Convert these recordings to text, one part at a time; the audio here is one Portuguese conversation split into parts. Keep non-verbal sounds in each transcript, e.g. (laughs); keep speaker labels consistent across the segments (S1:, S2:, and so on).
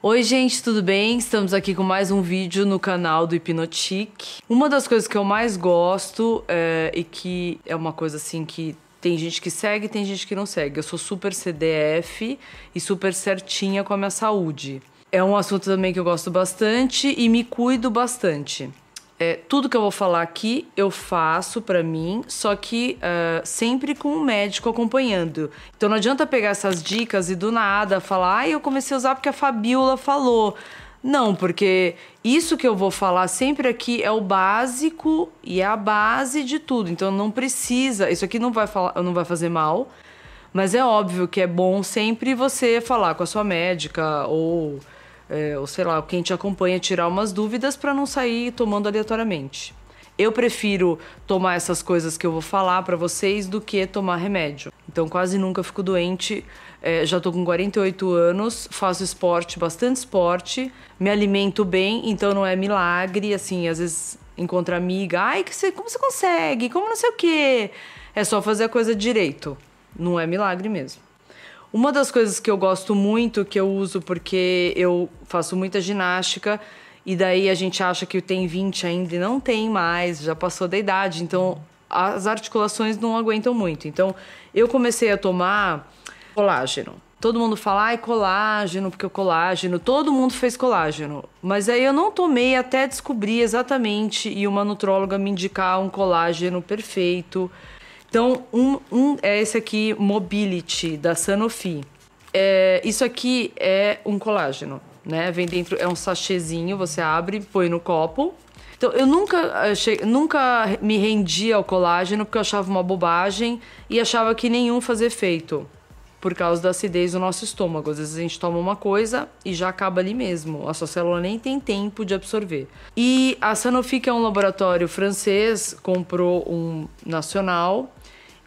S1: Oi, gente, tudo bem? Estamos aqui com mais um vídeo no canal do Hipnotique. Uma das coisas que eu mais gosto é, e que é uma coisa assim que tem gente que segue e tem gente que não segue. Eu sou super CDF e super certinha com a minha saúde. É um assunto também que eu gosto bastante e me cuido bastante. É, tudo que eu vou falar aqui eu faço para mim, só que uh, sempre com um médico acompanhando. Então não adianta pegar essas dicas e do nada falar, ah, eu comecei a usar porque a Fabiola falou. Não, porque isso que eu vou falar sempre aqui é o básico e é a base de tudo. Então não precisa, isso aqui não vai, falar, não vai fazer mal, mas é óbvio que é bom sempre você falar com a sua médica ou é, ou sei lá, quem te acompanha tirar umas dúvidas para não sair tomando aleatoriamente. Eu prefiro tomar essas coisas que eu vou falar para vocês do que tomar remédio. Então quase nunca fico doente. É, já tô com 48 anos, faço esporte, bastante esporte, me alimento bem, então não é milagre. Assim, às vezes encontro amiga, ai, que você, como você consegue? Como não sei o quê. É só fazer a coisa direito. Não é milagre mesmo. Uma das coisas que eu gosto muito, que eu uso porque eu faço muita ginástica, e daí a gente acha que tem 20 ainda e não tem mais, já passou da idade, então as articulações não aguentam muito. Então eu comecei a tomar colágeno. Todo mundo fala, ai, colágeno, porque o colágeno, todo mundo fez colágeno. Mas aí eu não tomei até descobrir exatamente e uma nutróloga me indicar um colágeno perfeito então, um, um é esse aqui, Mobility, da Sanofi. É, isso aqui é um colágeno, né? Vem dentro, é um sachêzinho, você abre, põe no copo. Então, eu nunca, achei, nunca me rendi ao colágeno porque eu achava uma bobagem e achava que nenhum fazia efeito por causa da acidez do nosso estômago. Às vezes a gente toma uma coisa e já acaba ali mesmo. A sua célula nem tem tempo de absorver. E a Sanofi, que é um laboratório francês, comprou um nacional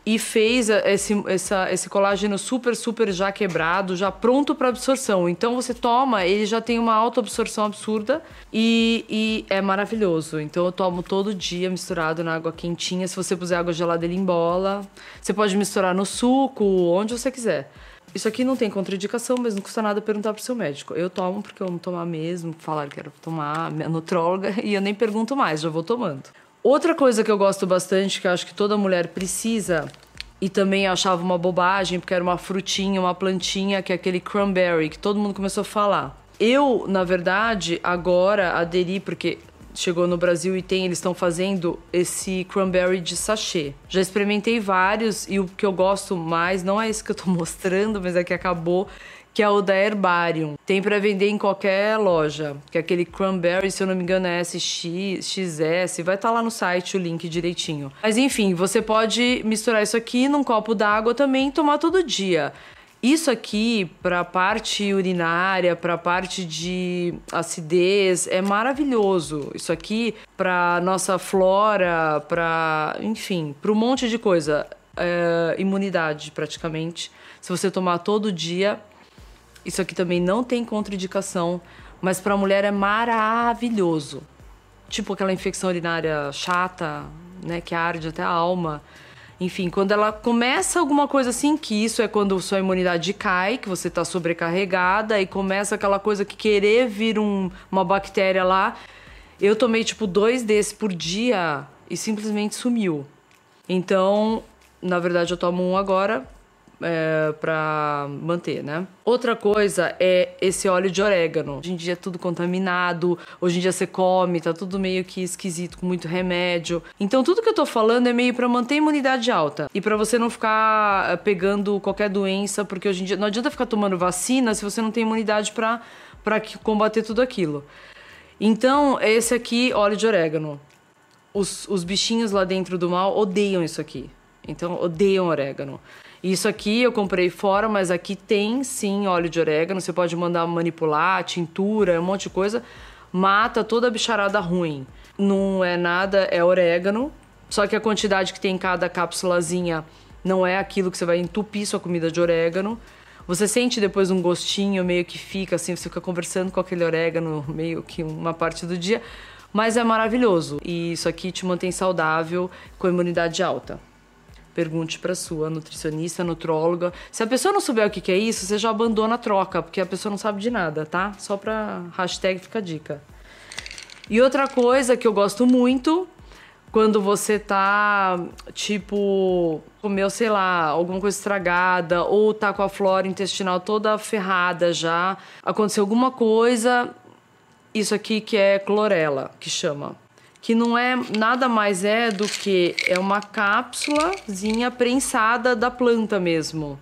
S1: e fez esse, essa, esse colágeno super, super já quebrado, já pronto para absorção. Então você toma, ele já tem uma alta absorção absurda e, e, é maravilhoso. Então eu tomo todo dia misturado na água quentinha. Se você puser água gelada, ele embola. Você pode misturar no suco, onde você quiser. Isso aqui não tem contraindicação, mas não custa nada perguntar pro seu médico. Eu tomo porque eu amo tomar mesmo, falaram que era tomar, minha nutróloga, (laughs) e eu nem pergunto mais, já vou tomando. Outra coisa que eu gosto bastante, que eu acho que toda mulher precisa, e também achava uma bobagem, porque era uma frutinha, uma plantinha, que é aquele cranberry, que todo mundo começou a falar. Eu, na verdade, agora aderi, porque chegou no Brasil e tem, eles estão fazendo esse cranberry de sachê. Já experimentei vários e o que eu gosto mais, não é esse que eu tô (laughs) mostrando, mas é que acabou, que é o da Herbarium. Tem para vender em qualquer loja, que é aquele cranberry, se eu não me engano é SX, XS, vai estar tá lá no site o link direitinho. Mas enfim, você pode misturar isso aqui num copo d'água também e tomar todo dia. Isso aqui, para parte urinária, para parte de acidez, é maravilhoso. Isso aqui, para nossa flora, para, enfim, para um monte de coisa. É, imunidade, praticamente. Se você tomar todo dia, isso aqui também não tem contraindicação, mas para a mulher é maravilhoso. Tipo aquela infecção urinária chata, né, que arde até a alma. Enfim, quando ela começa alguma coisa assim, que isso é quando sua imunidade cai, que você está sobrecarregada e começa aquela coisa que querer vir um, uma bactéria lá. Eu tomei tipo dois desses por dia e simplesmente sumiu. Então, na verdade, eu tomo um agora é, para manter, né? Outra coisa é esse óleo de orégano. Hoje em dia é tudo contaminado, hoje em dia você come, tá tudo meio que esquisito, com muito remédio. Então tudo que eu tô falando é meio para manter a imunidade alta e para você não ficar eh, pegando qualquer doença, porque hoje em dia não adianta ficar tomando vacina se você não tem imunidade para para combater tudo aquilo. Então, esse aqui, óleo de orégano. Os, os bichinhos lá dentro do mal odeiam isso aqui. Então, odeiam orégano. Isso aqui eu comprei fora, mas aqui tem sim óleo de orégano. Você pode mandar manipular, tintura, um monte de coisa. Mata toda a bicharada ruim. Não é nada, é orégano. Só que a quantidade que tem em cada cápsulazinha não é aquilo que você vai entupir sua comida de orégano. Você sente depois um gostinho, meio que fica assim, você fica conversando com aquele orégano meio que uma parte do dia. Mas é maravilhoso. E isso aqui te mantém saudável com imunidade alta. Pergunte para sua nutricionista, nutróloga. Se a pessoa não souber o que, que é isso, você já abandona a troca, porque a pessoa não sabe de nada, tá? Só pra hashtag fica a dica. E outra coisa que eu gosto muito, quando você tá, tipo, comeu, sei lá, alguma coisa estragada, ou tá com a flora intestinal toda ferrada já, aconteceu alguma coisa, isso aqui que é clorela, que chama que não é nada mais é do que é uma cápsulazinha prensada da planta mesmo.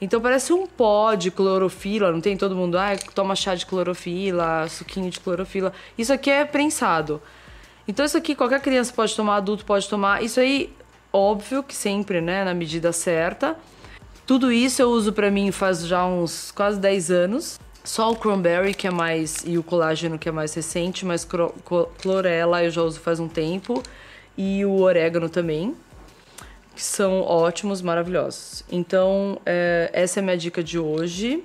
S1: Então parece um pó de clorofila, não tem todo mundo, ah, toma chá de clorofila, suquinho de clorofila. Isso aqui é prensado. Então isso aqui qualquer criança pode tomar, adulto pode tomar. Isso aí, óbvio que sempre, né, na medida certa. Tudo isso eu uso para mim faz já uns quase 10 anos. Só o cranberry que é mais e o colágeno que é mais recente, mas clorela eu já uso faz um tempo e o orégano também, que são ótimos, maravilhosos. Então é, essa é a minha dica de hoje.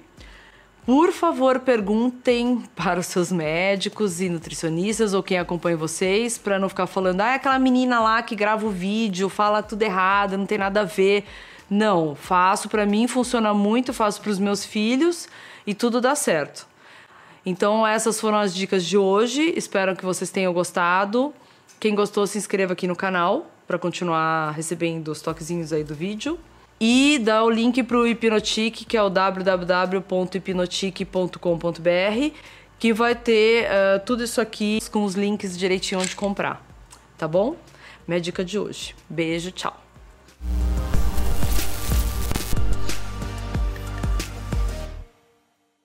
S1: Por favor, perguntem (laughs) para os seus médicos e nutricionistas ou quem acompanha vocês, para não ficar falando, ah, é aquela menina lá que grava o vídeo, fala tudo errado, não tem nada a ver. Não, faço para mim, funciona muito, faço para os meus filhos e tudo dá certo. Então, essas foram as dicas de hoje. Espero que vocês tenham gostado. Quem gostou, se inscreva aqui no canal para continuar recebendo os toquezinhos aí do vídeo. E dá o link para o Hipnotic, que é o www.hipnotic.com.br, que vai ter uh, tudo isso aqui com os links direitinho onde comprar. Tá bom? Minha dica de hoje. Beijo, tchau.